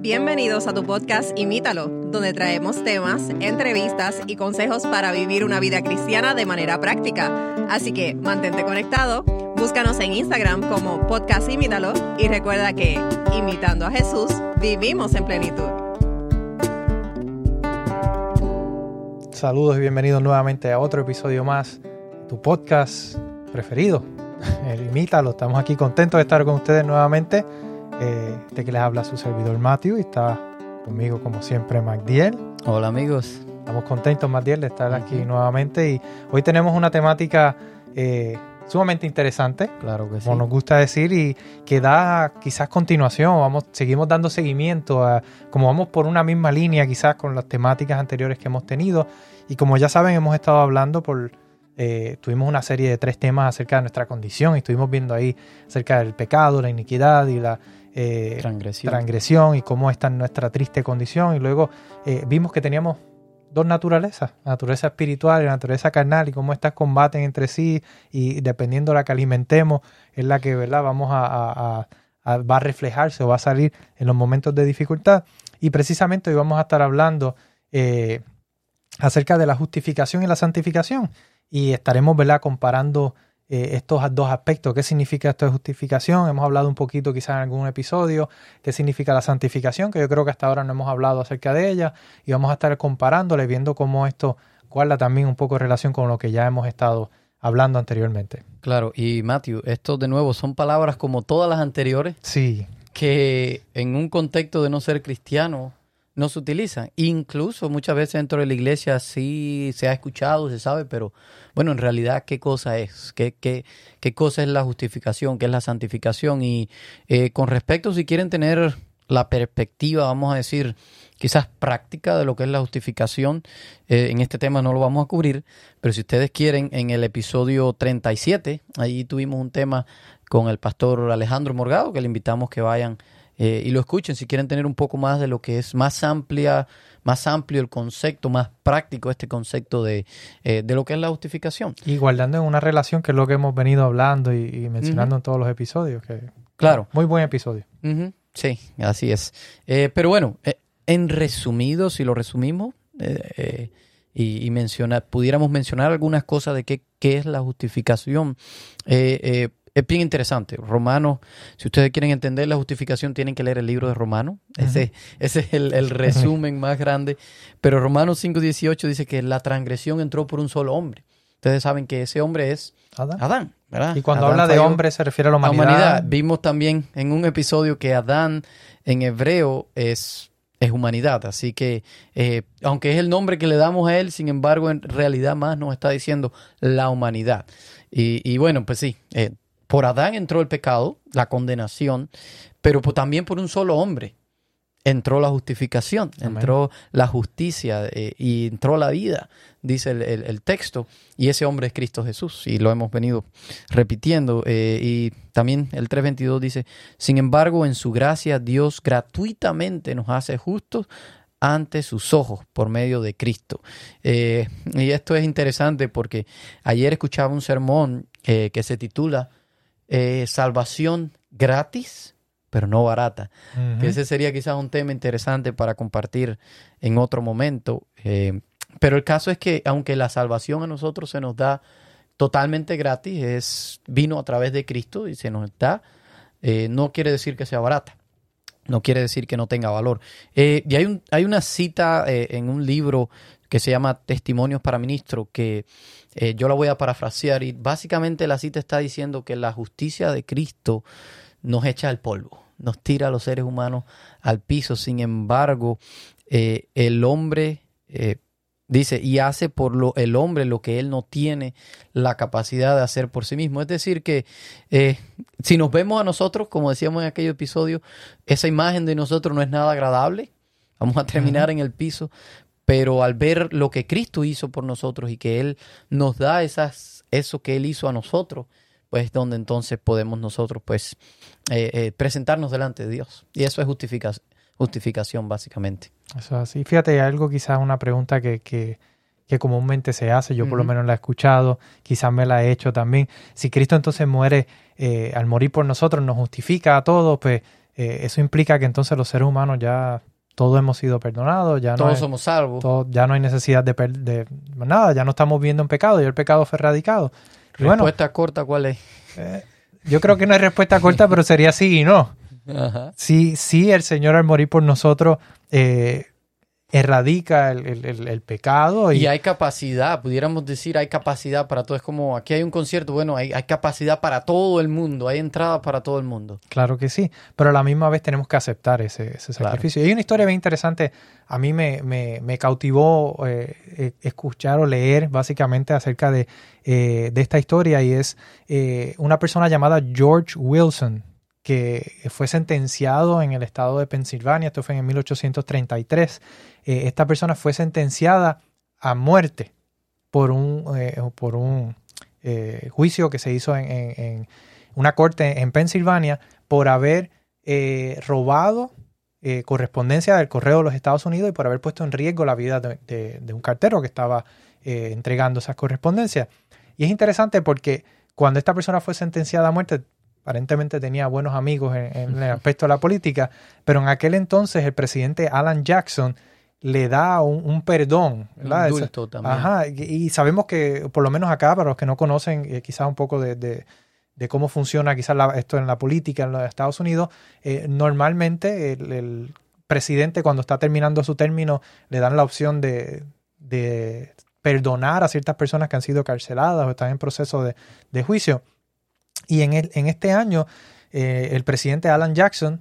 Bienvenidos a tu podcast Imítalo, donde traemos temas, entrevistas y consejos para vivir una vida cristiana de manera práctica. Así que mantente conectado, búscanos en Instagram como podcast Imítalo y recuerda que, imitando a Jesús, vivimos en plenitud. Saludos y bienvenidos nuevamente a otro episodio más, tu podcast preferido, el Imítalo. Estamos aquí contentos de estar con ustedes nuevamente eh, de que les habla su servidor Matthew y está conmigo como siempre Magdiel. Hola amigos. Estamos contentos Magdiel de estar aquí nuevamente y hoy tenemos una temática eh, sumamente interesante, claro que sí. como nos gusta decir y que da quizás continuación, vamos, seguimos dando seguimiento a, como vamos por una misma línea quizás con las temáticas anteriores que hemos tenido y como ya saben hemos estado hablando por eh, tuvimos una serie de tres temas acerca de nuestra condición y estuvimos viendo ahí acerca del pecado, la iniquidad y la eh, transgresión. transgresión. y cómo está nuestra triste condición. Y luego eh, vimos que teníamos dos naturalezas, la naturaleza espiritual y la naturaleza carnal, y cómo estas combaten entre sí y dependiendo de la que alimentemos, es la que ¿verdad? vamos a, va a reflejarse o va a salir en los momentos de dificultad. Y precisamente hoy vamos a estar hablando eh, acerca de la justificación y la santificación. Y estaremos ¿verdad? comparando eh, estos dos aspectos. ¿Qué significa esto de justificación? Hemos hablado un poquito quizás en algún episodio. ¿Qué significa la santificación? Que yo creo que hasta ahora no hemos hablado acerca de ella. Y vamos a estar comparándole, viendo cómo esto guarda también un poco de relación con lo que ya hemos estado hablando anteriormente. Claro, y Matthew, esto de nuevo son palabras como todas las anteriores. Sí. Que en un contexto de no ser cristiano no se utilizan. Incluso muchas veces dentro de la iglesia sí se ha escuchado, se sabe, pero bueno, en realidad, ¿qué cosa es? ¿Qué, qué, qué cosa es la justificación? ¿Qué es la santificación? Y eh, con respecto, si quieren tener la perspectiva, vamos a decir, quizás práctica de lo que es la justificación, eh, en este tema no lo vamos a cubrir, pero si ustedes quieren, en el episodio 37, ahí tuvimos un tema con el pastor Alejandro Morgado, que le invitamos que vayan eh, y lo escuchen si quieren tener un poco más de lo que es más amplia, más amplio el concepto, más práctico este concepto de, eh, de lo que es la justificación. Y guardando en una relación que es lo que hemos venido hablando y, mencionando en todos los episodios. Que, claro. Muy buen episodio. Sí, así es. Eh, pero bueno, en resumido, si lo resumimos, y, y mencionar, pudiéramos mencionar algunas cosas de qué, qué es la justificación. Eh, es bien interesante. Romanos, si ustedes quieren entender la justificación, tienen que leer el libro de Romanos. Ese, ese es el, resumen más grande. Pero Romanos 5.18 dice que la transgresión entró por un solo hombre. Ustedes saben que ese hombre es Adán. ¿verdad? Y cuando habla de hombre se refiere a la humanidad. Vimos también en un episodio que Adán en hebreo es, es humanidad. Así que, eh, aunque es el nombre que le damos a él, sin embargo, en realidad más nos está diciendo la humanidad. Y, bueno, pues sí, eh, por Adán entró el pecado, la condenación, pero también por un solo hombre entró la justificación, entró la justicia eh, y entró la vida, dice el, texto, y ese hombre es Cristo Jesús, y lo hemos venido repitiendo. Eh, y también el 3.22 dice, sin embargo, en su gracia Dios gratuitamente nos hace justos ante sus ojos por medio de Cristo. Eh, y esto es interesante porque ayer escuchaba un sermón que se titula eh, salvación gratis, pero no barata. ese sería quizás un tema interesante para compartir en otro momento. Eh, pero el caso es que aunque la salvación a nosotros se nos da totalmente gratis, es vino a través de Cristo y se nos da, eh, no quiere decir que sea barata. No quiere decir que no tenga valor. y hay, un, hay una cita en un libro que se llama Testimonios para Ministro, que eh, yo la voy a parafrasear y básicamente la cita está diciendo que la justicia de Cristo nos echa al polvo, nos tira a los seres humanos al piso. Sin embargo, eh, el hombre eh, dice y hace por lo, el hombre lo que él no tiene la capacidad de hacer por sí mismo. Es decir, que si nos vemos a nosotros, como decíamos en aquel episodio, esa imagen de nosotros no es nada agradable. Vamos a terminar en el piso, pero al ver lo que Cristo hizo por nosotros y que Él nos da esas, eso que Él hizo a nosotros, pues es donde entonces podemos nosotros pues eh, eh, presentarnos delante de Dios. Y eso es justificación, justificación básicamente. Eso es así. Fíjate, algo quizás una pregunta que, que, que comúnmente se hace, yo por lo menos la he escuchado, quizás me la he hecho también. Si Cristo entonces muere, eh, al morir por nosotros, nos justifica a todos, pues eh, eso implica que entonces los seres humanos ya todos hemos sido perdonados, ya no, Todos hay, somos salvos. todo- ya no hay necesidad de, per- de nada, ya no estamos viviendo en pecado, ya el pecado fue erradicado. Y bueno, Respuesta corta, ¿cuál es? eh, yo creo que no hay respuesta corta, pero sería sí y no. Ajá. Sí, sí, el Señor al morir por nosotros eh, erradica el, el- el- el pecado y, Y hay capacidad, pudiéramos decir, hay capacidad para todo. Es como, aquí hay un concierto, bueno, hay, hay capacidad para todo el mundo, hay entradas para todo el mundo. Claro que sí, pero a la misma vez tenemos que aceptar ese, ese Claro. sacrificio. Y hay una historia bien interesante, a mí me, me- me cautivó eh, eh, escuchar o leer básicamente acerca de, eh, de esta historia y es eh, una persona llamada George Wilson que fue sentenciado en el estado de Pensilvania, esto fue en 1833. Eh, esta persona fue sentenciada a muerte por un, eh, por un eh, juicio que se hizo en- una corte en Pensilvania por haber robado correspondencia del correo de los Estados Unidos y por haber puesto en riesgo la vida de, de- un cartero que estaba entregando esas correspondencias. Y es interesante porque cuando esta persona fue sentenciada a muerte, aparentemente tenía buenos amigos en, en el aspecto de la política, pero en aquel entonces el presidente Alan Jackson le da un, un perdón. Ajá, y, y sabemos que, por lo menos acá, para los que no conocen eh, quizás un poco de, de- de cómo funciona quizás la- esto en la política en los Estados Unidos, eh, normalmente el, el presidente cuando está terminando su término le dan la opción de, de perdonar a ciertas personas que han sido carceladas o están en proceso de, de juicio. Y en, el, en este año, eh, el presidente Alan Jackson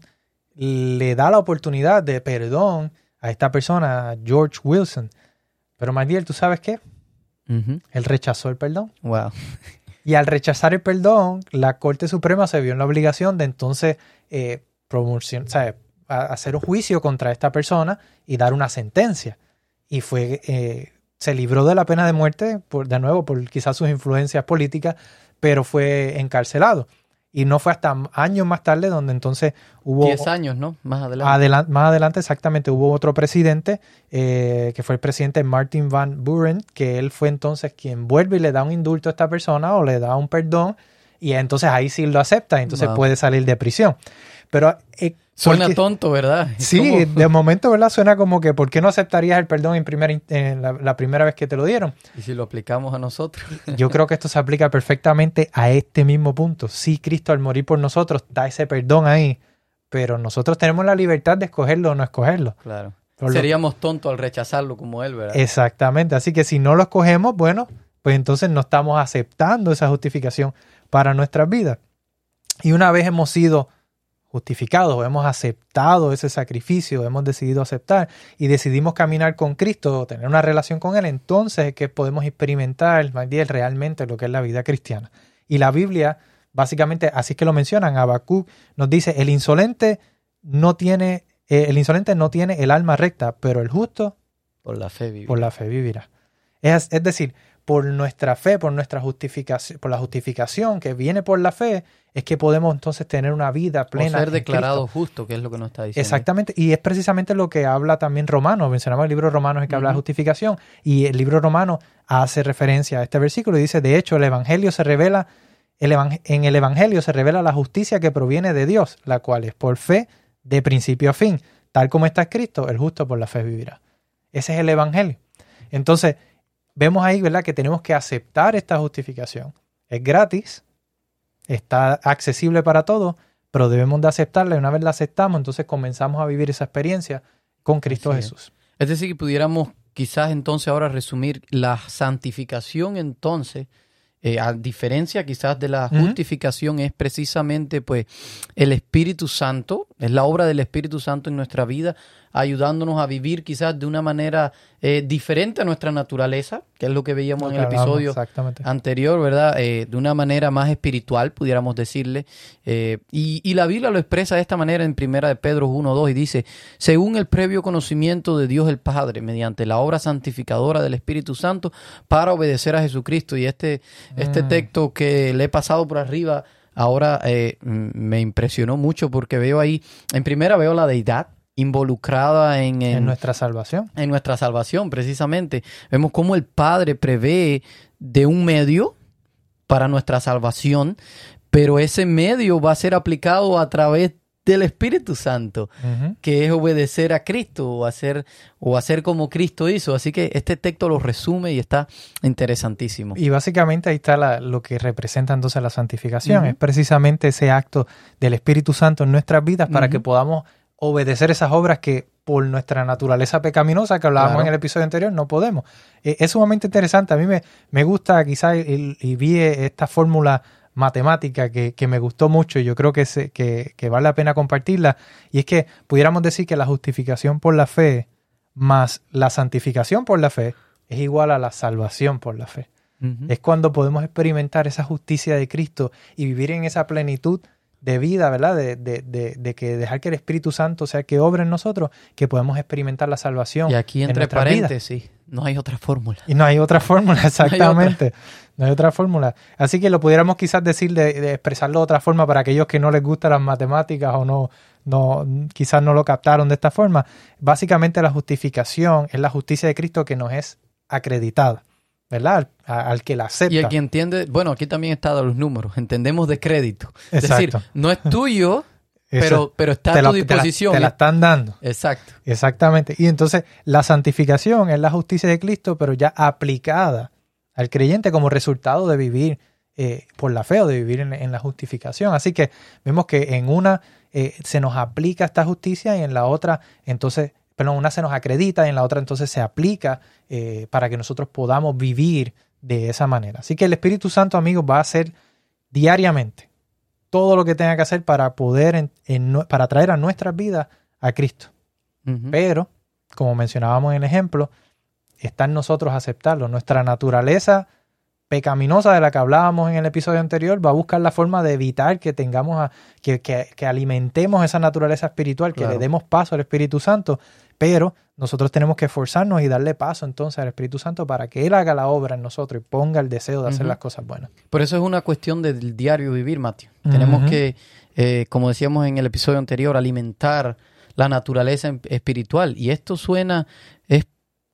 le da la oportunidad de perdón a esta persona, a George Wilson. Pero Magdiel, ¿tú sabes qué? Ujú. Él rechazó el perdón. Wow. Y al rechazar el perdón, la Corte Suprema se vio en la obligación de entonces eh, a- hacer un juicio contra esta persona y dar una sentencia. Y fue, eh, se libró de la pena de muerte, por, de nuevo, por quizás sus influencias políticas, pero fue encarcelado. Y no fue hasta años más tarde donde entonces hubo... Diez años, ¿no? Más adelante. Adelan- más adelante, exactamente, hubo otro presidente, eh, que fue el presidente Martin Van Buren, que él fue entonces quien vuelve y le da un indulto a esta persona o le da un perdón, y entonces ahí sí lo acepta, entonces Wow. puede salir de prisión. Pero... eh, Suena porque- tonto, ¿verdad? Sí, de momento, ¿verdad? Suena como que, ¿por qué no aceptarías el perdón en, primera en la, la primera vez que te lo dieron? Y si lo aplicamos a nosotros. Yo creo que esto se aplica perfectamente a este mismo punto. Sí, Cristo al morir por nosotros da ese perdón ahí, pero nosotros tenemos la libertad de escogerlo o no escogerlo. Claro. Por lo- Seríamos tontos al rechazarlo como él, ¿verdad? Exactamente. Así que si no lo escogemos, bueno, pues entonces no estamos aceptando esa justificación para nuestras vidas. Y una vez hemos sido justificados, hemos aceptado ese sacrificio, hemos decidido aceptar y decidimos caminar con Cristo, tener una relación con Él, entonces es que podemos experimentar realmente lo que es la vida cristiana. Y la Biblia, básicamente, así es que lo mencionan, Habacuc nos dice, el insolente no tiene, eh, el insolente no tiene el alma recta, pero el justo Por la fe vive. por la fe vivirá. Es, es decir, por nuestra fe, por nuestra justificación, por la justificación que viene por la fe, es que podemos entonces tener una vida O plena. ser en declarado Cristo. justo, que es lo que nos está diciendo. Exactamente, y es precisamente lo que habla también Romanos. Mencionamos el libro Romanos en que habla de justificación, y el libro Romano hace referencia a este versículo y dice: De hecho, el Evangelio se revela, el evang- en el Evangelio se revela la justicia que proviene de Dios, la cual es por fe de principio a fin, tal como está escrito: el justo por la fe vivirá. Ese es el Evangelio. Entonces, vemos ahí, ¿verdad?, que tenemos que aceptar esta justificación. Es gratis, está accesible para todos, pero debemos de aceptarla y una vez la aceptamos, entonces comenzamos a vivir esa experiencia con Cristo. Jesús. Es decir, que pudiéramos quizás entonces ahora resumir la santificación entonces, eh, a diferencia quizás de la justificación, es precisamente pues el Espíritu Santo, es la obra del Espíritu Santo en nuestra vida, ayudándonos a vivir quizás de una manera eh, diferente a nuestra naturaleza, que es lo que veíamos en el Lo que hablamos, episodio anterior, ¿verdad? Eh, de una manera más espiritual, pudiéramos decirle. Eh, y, y la Biblia lo expresa de esta manera en primera de Pedro 1.2 y dice, según el previo conocimiento de Dios el Padre, mediante la obra santificadora del Espíritu Santo, para obedecer a Jesucristo. Y este, este Mm. texto que le he pasado por arriba, ahora eh, me impresionó mucho porque veo ahí, en primera veo la deidad involucrada en, En en- nuestra salvación. en nuestra salvación, precisamente. Vemos cómo el Padre prevé de un medio para nuestra salvación, pero ese medio va a ser aplicado a través del Espíritu Santo, que es obedecer a Cristo o hacer, o hacer como Cristo hizo. Así que este texto lo resume y está interesantísimo. Y básicamente ahí está la- lo que representa entonces la santificación. Es precisamente ese acto del Espíritu Santo en nuestras vidas para que podamos obedecer esas obras que por nuestra naturaleza pecaminosa que hablábamos Claro. en el episodio anterior no podemos. Eh, es sumamente interesante. A mí me, me gusta quizás y vi esta fórmula matemática que, que me gustó mucho y yo creo que, se- que, que vale la pena compartirla. Y es que pudiéramos decir que la justificación por la fe más la santificación por la fe es igual a la salvación por la fe. Es cuando podemos experimentar esa justicia de Cristo y vivir en esa plenitud de vida, ¿verdad? De, de, de, de que dejar que el Espíritu Santo sea que obre en nosotros, que podemos experimentar la salvación. Y aquí en entre paréntesis, no hay otra fórmula. Y no hay otra fórmula, exactamente. No hay otra fórmula. Así que lo pudiéramos quizás decir de, de expresarlo de otra forma para aquellos que no les gustan las matemáticas o no, no, quizás no lo captaron de esta forma. Básicamente la justificación es la justicia de Cristo que nos es acreditada, ¿verdad? Al, al que la acepta. Y el que entiende, bueno, aquí también están los números, entendemos de crédito. Es decir, Exacto. no es tuyo, pero, pero está te a la- tu te la- disposición. te la están dando. Exacto. Exactamente. Y entonces la santificación es la justicia de Cristo, pero ya aplicada al creyente como resultado de vivir eh, por la fe o de vivir en, en la justificación. Así que vemos que en una eh, se nos aplica esta justicia y en la otra, entonces, perdón, una se nos acredita y en la otra entonces se aplica eh, para que nosotros podamos vivir de esa manera. Así que el Espíritu Santo, amigos, va a hacer diariamente todo lo que tenga que hacer para poder, en- para traer a nuestras vidas a Cristo. Pero, como mencionábamos en el ejemplo, está en nosotros aceptarlo. Nuestra naturaleza pecaminosa de la que hablábamos en el episodio anterior va a buscar la forma de evitar que tengamos, a- que, que- que alimentemos esa naturaleza espiritual, que Claro. le demos paso al Espíritu Santo, pero nosotros tenemos que esforzarnos y darle paso entonces al Espíritu Santo para que Él haga la obra en nosotros y ponga el deseo de hacer las cosas buenas. Por eso es una cuestión del diario vivir, Mateo. Tenemos Ujú. que, eh, como decíamos en el episodio anterior, alimentar la naturaleza em- espiritual. Y esto suena, es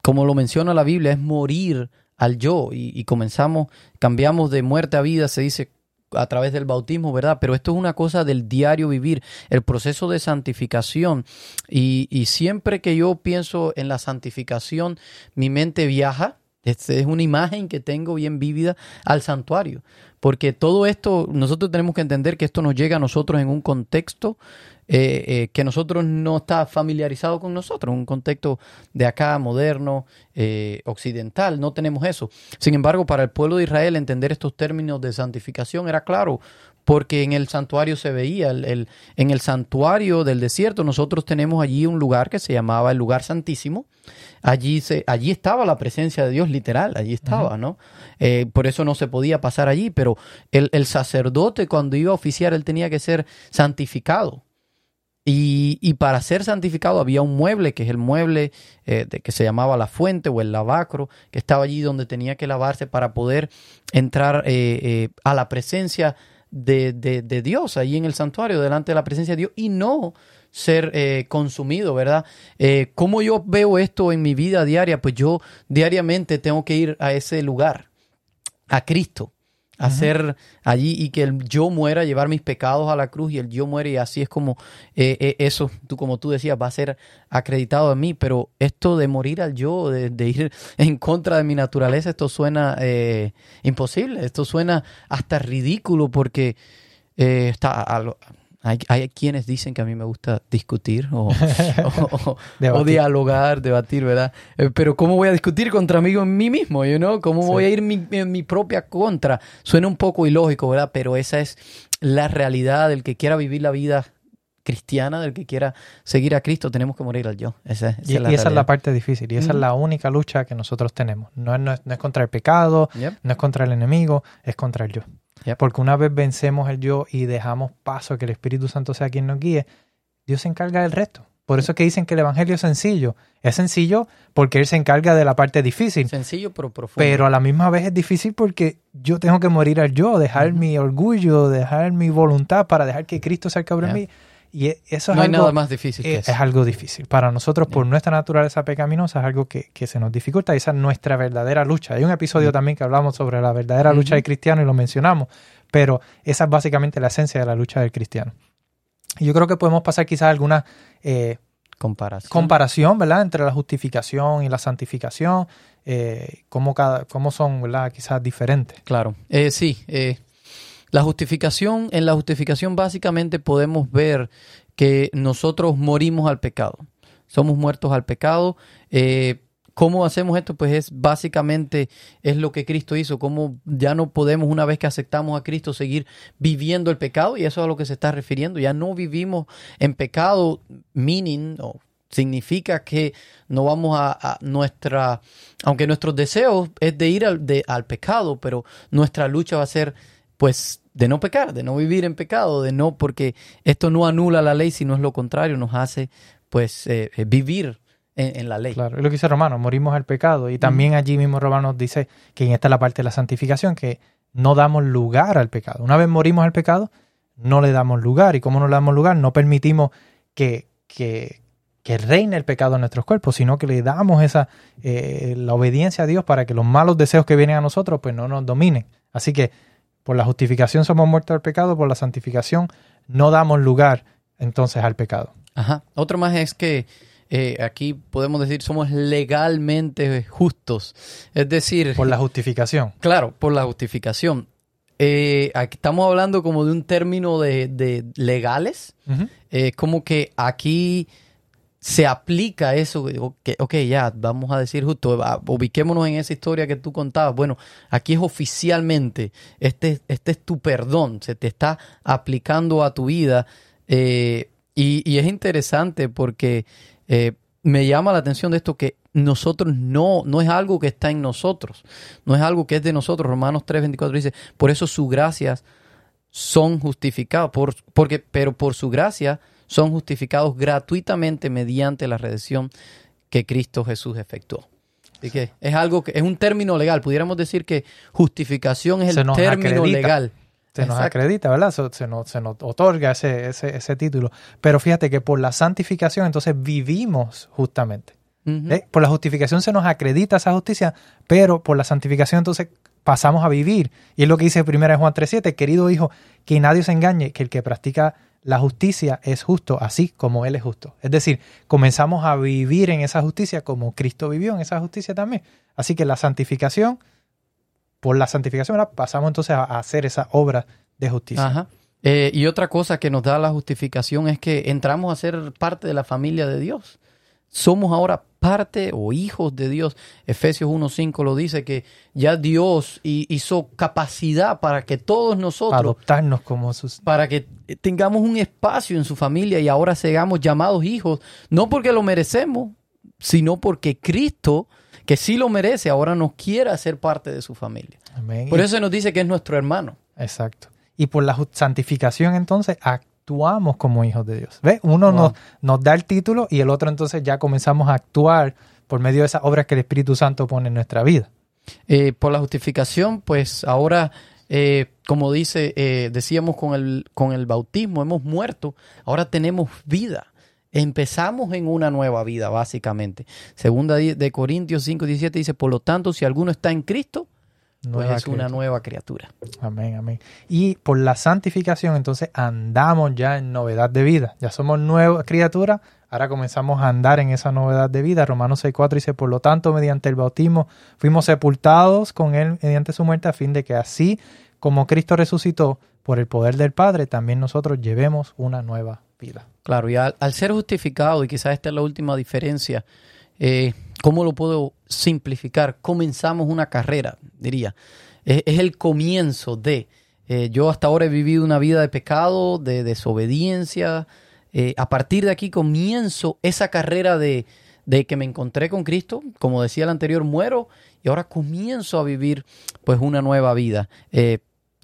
como lo menciona la Biblia, es morir al yo. Y, y comenzamos, cambiamos de muerte a vida, se dice a través del bautismo, ¿verdad? Pero esto es una cosa del diario vivir, el proceso de santificación. Y, y siempre que yo pienso en la santificación, mi mente viaja. Es, una imagen que tengo bien vívida al santuario. Porque todo esto, nosotros tenemos que entender que esto nos llega a nosotros en un contexto eh, eh, que nosotros no está familiarizado con nosotros, un contexto de acá, moderno, eh, occidental, no tenemos eso. Sin embargo, para el pueblo de Israel entender estos términos de santificación era claro, porque en el santuario se veía, el, el- en el santuario del desierto nosotros tenemos allí un lugar que se llamaba el lugar santísimo, allí, se, allí estaba la presencia de Dios literal, allí estaba, ¿no? Eh, por eso no se podía pasar allí, pero el, el sacerdote cuando iba a oficiar, él tenía que ser santificado. Y, y para ser santificado había un mueble, que es el mueble eh, de, que se llamaba la fuente o el lavacro, que estaba allí donde tenía que lavarse para poder entrar eh, a la presencia de, de- de Dios, allí en el santuario, delante de la presencia de Dios, y no ser eh, consumido, ¿verdad? Eh, ¿Cómo yo veo esto en mi vida diaria? Pues yo diariamente tengo que ir a ese lugar, a Cristo, a ser allí y que el yo muera, llevar mis pecados a la cruz y el yo muere y así es como eh, eh, eso, tú, como tú decías, va a ser acreditado a mí, pero esto de morir al yo, de, de ir en contra de mi naturaleza, esto suena eh, imposible, esto suena hasta ridículo porque eh, está a lo- hay, hay quienes dicen que a mí me gusta discutir o, o- o- o dialogar, debatir, ¿verdad? Eh, pero ¿cómo voy a discutir contra mí mí mismo? You know? ¿Cómo Sí. voy a ir mi- en mi propia contra? Suena un poco ilógico, ¿verdad? Pero esa es la realidad del que quiera vivir la vida cristiana, del que quiera seguir a Cristo, tenemos que morir al yo. Esa, esa Y, es la y esa es la parte difícil y esa es Ujú. la única lucha que nosotros tenemos. No es, no es- no es contra el pecado, Yep. no es contra el enemigo, es contra el yo. Yep. Porque una vez vencemos el yo y dejamos paso a que el Espíritu Santo sea quien nos guíe, Dios se encarga del resto. Por eso es que dicen que el Evangelio es sencillo. Es sencillo porque Él se encarga de la parte difícil. Sencillo pero profundo. Pero a la misma vez es difícil porque yo tengo que morir al yo, dejar mi orgullo, dejar mi voluntad para dejar que Cristo sea el que obra en mí. Y e- eso es no hay algo nada más difícil que eh, eso. es algo difícil. Para nosotros, por nuestra naturaleza pecaminosa, es algo que, que se nos dificulta. y Esa es nuestra verdadera lucha. Hay un episodio también que hablamos sobre la verdadera lucha del cristiano y lo mencionamos. Pero esa es básicamente la esencia de la lucha del cristiano. Y yo creo que podemos pasar quizás alguna eh, Comparación. comparación, ¿verdad? Entre la justificación y la santificación, eh, cómo, cada, cómo son, ¿verdad? Quizás diferentes. Claro, Eh, sí. eh, la justificación, en la justificación básicamente podemos ver que nosotros morimos al pecado. Somos muertos al pecado. Eh, ¿Cómo hacemos esto? Pues es básicamente es lo que Cristo hizo. Cómo ya no podemos, una vez que aceptamos a Cristo, seguir viviendo el pecado. Y eso es a lo que se está refiriendo. Ya no vivimos en pecado, meaning, o significa que no vamos a, a nuestra, aunque nuestros deseos es de ir al, de- al pecado, pero nuestra lucha va a ser, pues, de no pecar, de no vivir en pecado, de no, porque esto no anula la ley, sino es lo contrario, nos hace, pues, eh, eh, vivir en, en la ley. Claro, es lo que dice Romanos, morimos al pecado. Y también allí mismo Romanos dice que en esta es la parte de la santificación, que no damos lugar al pecado. Una vez morimos al pecado, no le damos lugar. ¿Y cómo no le damos lugar? No permitimos que, que, que reine el pecado en nuestros cuerpos, sino que le damos esa eh, la obediencia a Dios para que los malos deseos que vienen a nosotros pues no nos dominen. Así que por la justificación somos muertos al pecado, por la santificación no damos lugar entonces al pecado. Ajá. Otro más es que eh, aquí podemos decir somos legalmente justos. Es decir, Por la justificación. Claro, por la justificación. Eh, aquí estamos hablando como de un término de, de legales. Ujú. Eh, como que aquí se aplica eso. Ok, ok, ya, vamos a decir justo, ubiquémonos en esa historia que tú contabas. Bueno, aquí es oficialmente, este, este es tu perdón, se te está aplicando a tu vida. Eh, y, es interesante porque eh, me llama la atención de esto que nosotros no, no es algo que está en nosotros, no es algo que es de nosotros. Romanos 3, 24 dice, por eso sus gracias son justificados, por, porque, pero por su gracia son justificados gratuitamente mediante la redención que Cristo Jesús efectuó. Así que es algo que es un término legal. Pudiéramos decir que justificación es el término acredita. legal. se nos acredita, ¿verdad? Se, nos, se nos otorga ese, ese, ese título. Pero fíjate que por la santificación entonces vivimos justamente. ¿eh? Por la justificación se nos acredita esa justicia, pero por la santificación entonces pasamos a vivir. Y es lo que dice 1 Juan 3.7, querido hijo, que nadie se engañe, que el que practica la justicia es justo, así como Él es justo. Es decir, comenzamos a vivir en esa justicia como Cristo vivió en esa justicia también. Así que la santificación, por la santificación, pasamos entonces a a hacer esa obra de justicia. Ajá. Eh, y otra cosa que nos da la justificación es que entramos a ser parte de la familia de Dios. Somos ahora parte o hijos de Dios. Efesios 1.5 lo dice que ya Dios hi- hizo capacidad para que todos nosotros, adoptarnos como sus... para que tengamos un espacio en su familia y ahora seamos llamados hijos, no porque lo merecemos, sino porque Cristo, que sí lo merece, ahora nos quiere hacer parte de su familia. Amén. Por eso nos dice que es nuestro hermano. Exacto. Y por la santificación entonces actuamos como hijos de Dios. ¿Ves? Uno Wow. nos, nos da el título y el otro entonces ya comenzamos a actuar por medio de esas obras que el Espíritu Santo pone en nuestra vida. Eh, por la justificación, pues ahora, eh, como dice, eh, decíamos con el, con el bautismo, hemos muerto, ahora tenemos vida. Empezamos en una nueva vida, básicamente. Segunda de Corintios 5, 17 dice, por lo tanto, si alguno está en Cristo, pues Nueva es una nueva criatura. Amén, amén. Y por la santificación entonces andamos ya en novedad de vida. Ya somos nuevas criaturas, ahora comenzamos a andar en esa novedad de vida. Romanos 6.4 dice, por lo tanto, mediante el bautismo fuimos sepultados con él mediante su muerte a fin de que así como Cristo resucitó por el poder del Padre, también nosotros llevemos una nueva vida. Claro, y al, al ser justificado, y quizás esta es la última diferencia, eh, ¿cómo lo puedo simplificar? Comenzamos una carrera, diría. Es, el comienzo de. eh, yo hasta ahora he vivido una vida de pecado, de desobediencia. Eh, a partir de aquí comienzo esa carrera de, de que me encontré con Cristo. Como decía el anterior, muero y ahora comienzo a vivir pues una nueva vida. Eh,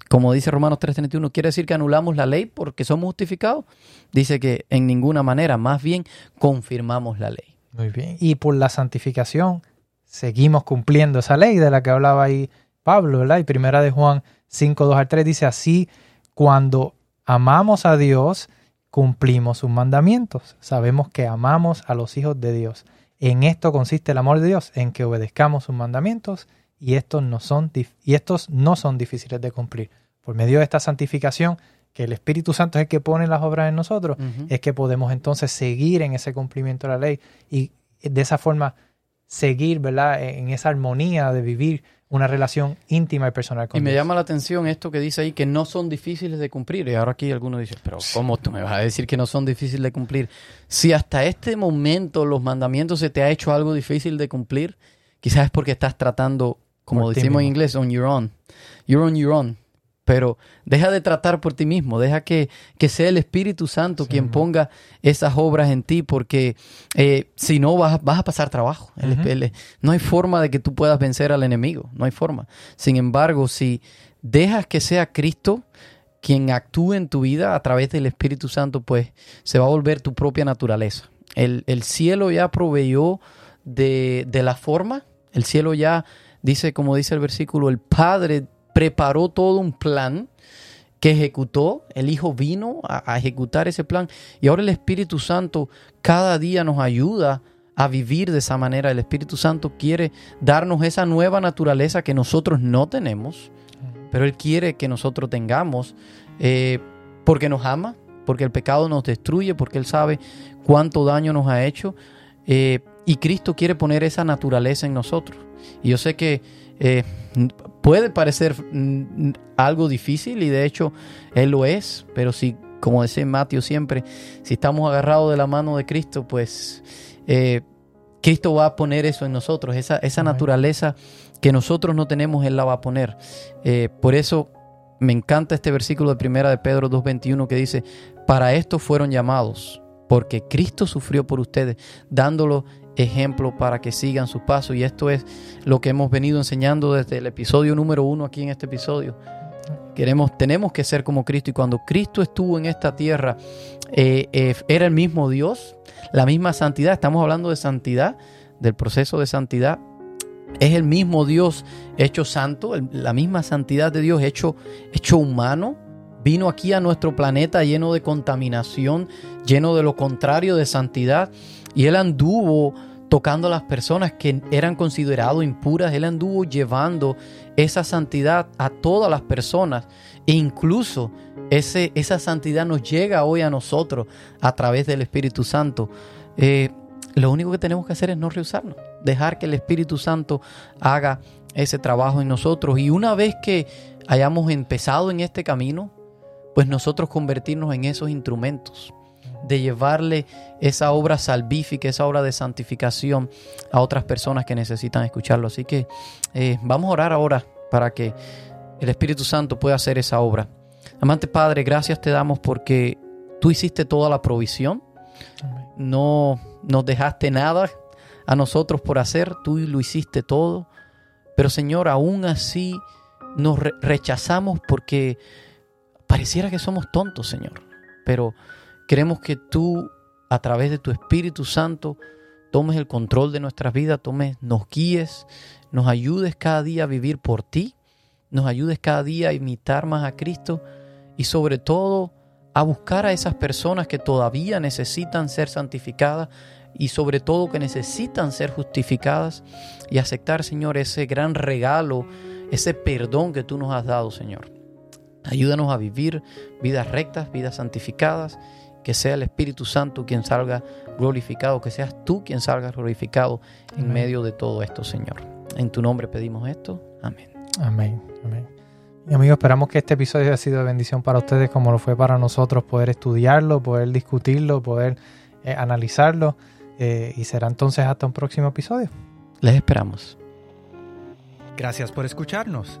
como dice Romanos 3:31, ¿quiere decir que anulamos la ley porque somos justificados? Dice que en ninguna manera, más bien confirmamos la ley. Muy bien. Y por la santificación seguimos cumpliendo esa ley de la que hablaba ahí Pablo, ¿verdad? Y primera de Juan 5, 2 al 3 dice así, cuando amamos a Dios, cumplimos sus mandamientos. Sabemos que amamos a los hijos de Dios. En esto consiste el amor de Dios, en que obedezcamos sus mandamientos y estos no son, y estos no son difíciles de cumplir. Por medio de esta santificación que el Espíritu Santo es el que pone las obras en nosotros, es que podemos entonces seguir en ese cumplimiento de la ley y de esa forma seguir, ¿verdad? En esa armonía de vivir una relación íntima y personal con Y me Dios. llama la atención esto que dice ahí, que no son difíciles de cumplir. Y ahora aquí algunos dicen, pero ¿cómo tú me vas a decir que no son difíciles de cumplir? Si hasta este momento los mandamientos se te ha hecho algo difícil de cumplir, quizás es porque estás tratando, como Por decimos en inglés, on your own. You're on your own. Pero deja de tratar por ti mismo, deja que, que sea el Espíritu Santo quien ponga esas obras en ti, porque eh, si no vas, vas a pasar trabajo. El- no hay forma de que tú puedas vencer al enemigo, no hay forma. Sin embargo, si dejas que sea Cristo quien actúe en tu vida a través del Espíritu Santo, pues se va a volver tu propia naturaleza. El, el cielo ya proveyó de, de la forma, el cielo ya dice, como dice el versículo, el Padre preparó todo un plan que ejecutó, el Hijo vino a, ejecutar ese plan y ahora el Espíritu Santo cada día nos ayuda a vivir de esa manera. El Espíritu Santo quiere darnos esa nueva naturaleza que nosotros no tenemos, pero Él quiere que nosotros tengamos eh, porque nos ama, porque el pecado nos destruye, porque Él sabe cuánto daño nos ha hecho eh, y Cristo quiere poner esa naturaleza en nosotros. Y yo sé que eh, puede parecer mm, algo difícil y de hecho Él lo es, pero si, como dice Mateo siempre, si estamos agarrados de la mano de Cristo, pues eh, Cristo va a poner eso en nosotros, esa, esa naturaleza que nosotros no tenemos, Él la va a poner. Eh, por eso me encanta este versículo de primera de Pedro 2.21 que dice, para esto fueron llamados, porque Cristo sufrió por ustedes, dándolo ejemplo para que sigan sus pasos. Y esto es lo que hemos venido enseñando desde el episodio número uno aquí en este episodio. Queremos, tenemos que ser como Cristo. Y cuando Cristo estuvo en esta tierra, eh, eh, era el mismo Dios, la misma santidad. Estamos hablando de santidad, del proceso de santidad. Es el mismo Dios hecho santo, la misma santidad de Dios hecho, hecho humano. Vino aquí a nuestro planeta lleno de contaminación, lleno de lo contrario de santidad. Y Él anduvo tocando a las personas que eran consideradas impuras. Él anduvo llevando esa santidad a todas las personas. E incluso ese, esa santidad nos llega hoy a nosotros a través del Espíritu Santo. Eh, lo único que tenemos que hacer es no rehusarnos, dejar que el Espíritu Santo haga ese trabajo en nosotros. Y una vez que hayamos empezado en este camino, pues nosotros convertirnos en esos instrumentos de llevarle esa obra salvífica, esa obra de santificación a otras personas que necesitan escucharlo. Así que eh, vamos a orar ahora para que el Espíritu Santo pueda hacer esa obra. Amante Padre, gracias te damos porque tú hiciste toda la provisión no nos dejaste nada a nosotros por hacer, tú lo hiciste todo. Pero Señor, aún así nos re- rechazamos porque pareciera que somos tontos, Señor. Pero queremos que tú, a través de tu Espíritu Santo, tomes el control de nuestras vidas, tomes, nos guíes, nos ayudes cada día a vivir por ti, nos ayudes cada día a imitar más a Cristo y sobre todo a buscar a esas personas que todavía necesitan ser santificadas y sobre todo que necesitan ser justificadas y aceptar, Señor, ese gran regalo, ese perdón que tú nos has dado, Señor. Ayúdanos a vivir vidas rectas, vidas santificadas, que sea el Espíritu Santo quien salga glorificado, que seas tú quien salga glorificado en medio de todo esto, Señor. En tu nombre pedimos esto. Amén. Amén. Amén. Y amigos, esperamos que este episodio haya sido de bendición para ustedes como lo fue para nosotros poder estudiarlo, poder discutirlo, poder eh, analizarlo. eh, y será entonces hasta un próximo episodio. Les esperamos. Gracias por escucharnos.